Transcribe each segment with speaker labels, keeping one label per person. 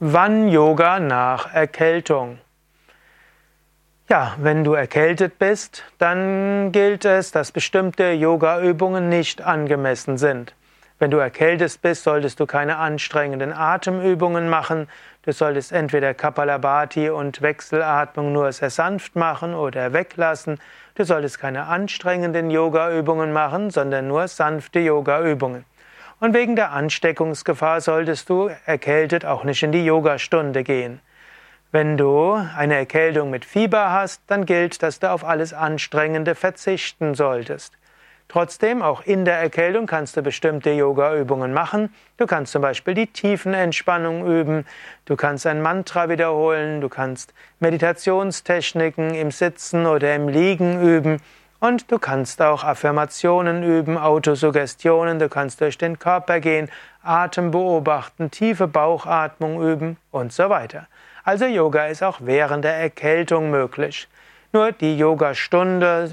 Speaker 1: Wann Yoga nach Erkältung? Ja, wenn du erkältet bist, dann gilt es, dass bestimmte Yoga-Übungen nicht angemessen sind. Wenn du erkältet bist, solltest du keine anstrengenden Atemübungen machen. Du solltest entweder Kapalabhati und Wechselatmung nur sehr sanft machen oder weglassen. Du solltest keine anstrengenden Yoga-Übungen machen, sondern nur sanfte Yoga-Übungen. Und wegen der Ansteckungsgefahr solltest du erkältet auch nicht in die Yogastunde gehen. Wenn du eine Erkältung mit Fieber hast, dann gilt, dass du auf alles Anstrengende verzichten solltest. Trotzdem, auch in der Erkältung kannst du bestimmte Yoga-Übungen machen. Du kannst zum Beispiel die Tiefenentspannung üben, du kannst ein Mantra wiederholen, du kannst Meditationstechniken im Sitzen oder im Liegen üben. Und du kannst auch Affirmationen üben, Autosuggestionen, du kannst durch den Körper gehen, Atem beobachten, tiefe Bauchatmung üben und so weiter. Also Yoga ist auch während der Erkältung möglich. Nur die Yogastunde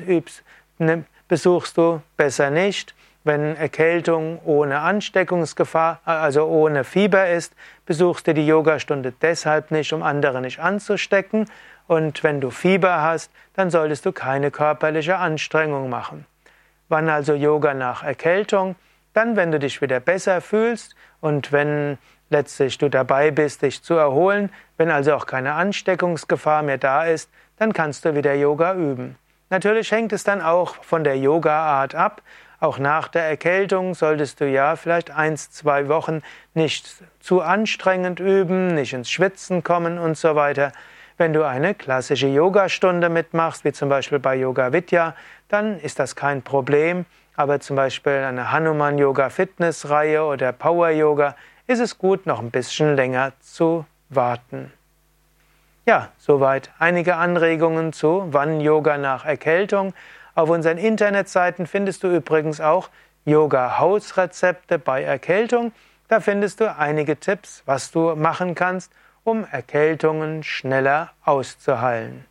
Speaker 1: ne, besuchst du besser nicht. Wenn Erkältung ohne Ansteckungsgefahr, also ohne Fieber ist, besuchst du die Yogastunde deshalb nicht, um andere nicht anzustecken und wenn du Fieber hast, dann solltest du keine körperliche Anstrengung machen. Wann also Yoga nach Erkältung? Dann, wenn du dich wieder besser fühlst und wenn letztlich du dabei bist, dich zu erholen, wenn also auch keine Ansteckungsgefahr mehr da ist, dann kannst du wieder Yoga üben. Natürlich hängt es dann auch von der Yoga-Art ab. Auch nach der Erkältung solltest du ja vielleicht eins, zwei Wochen nicht zu anstrengend üben, nicht ins Schwitzen kommen und so weiter. Wenn du eine klassische Yogastunde mitmachst, wie zum Beispiel bei Yoga Vidya, dann ist das kein Problem. Aber zum Beispiel eine Hanuman Yoga Fitness Reihe oder Power Yoga ist es gut, noch ein bisschen länger zu warten. Ja, soweit einige Anregungen zu wann Yoga nach Erkältung. Auf unseren Internetseiten findest du übrigens auch Yoga-Hausrezepte bei Erkältung. Da findest du einige Tipps, was du machen kannst, um Erkältungen schneller auszuheilen.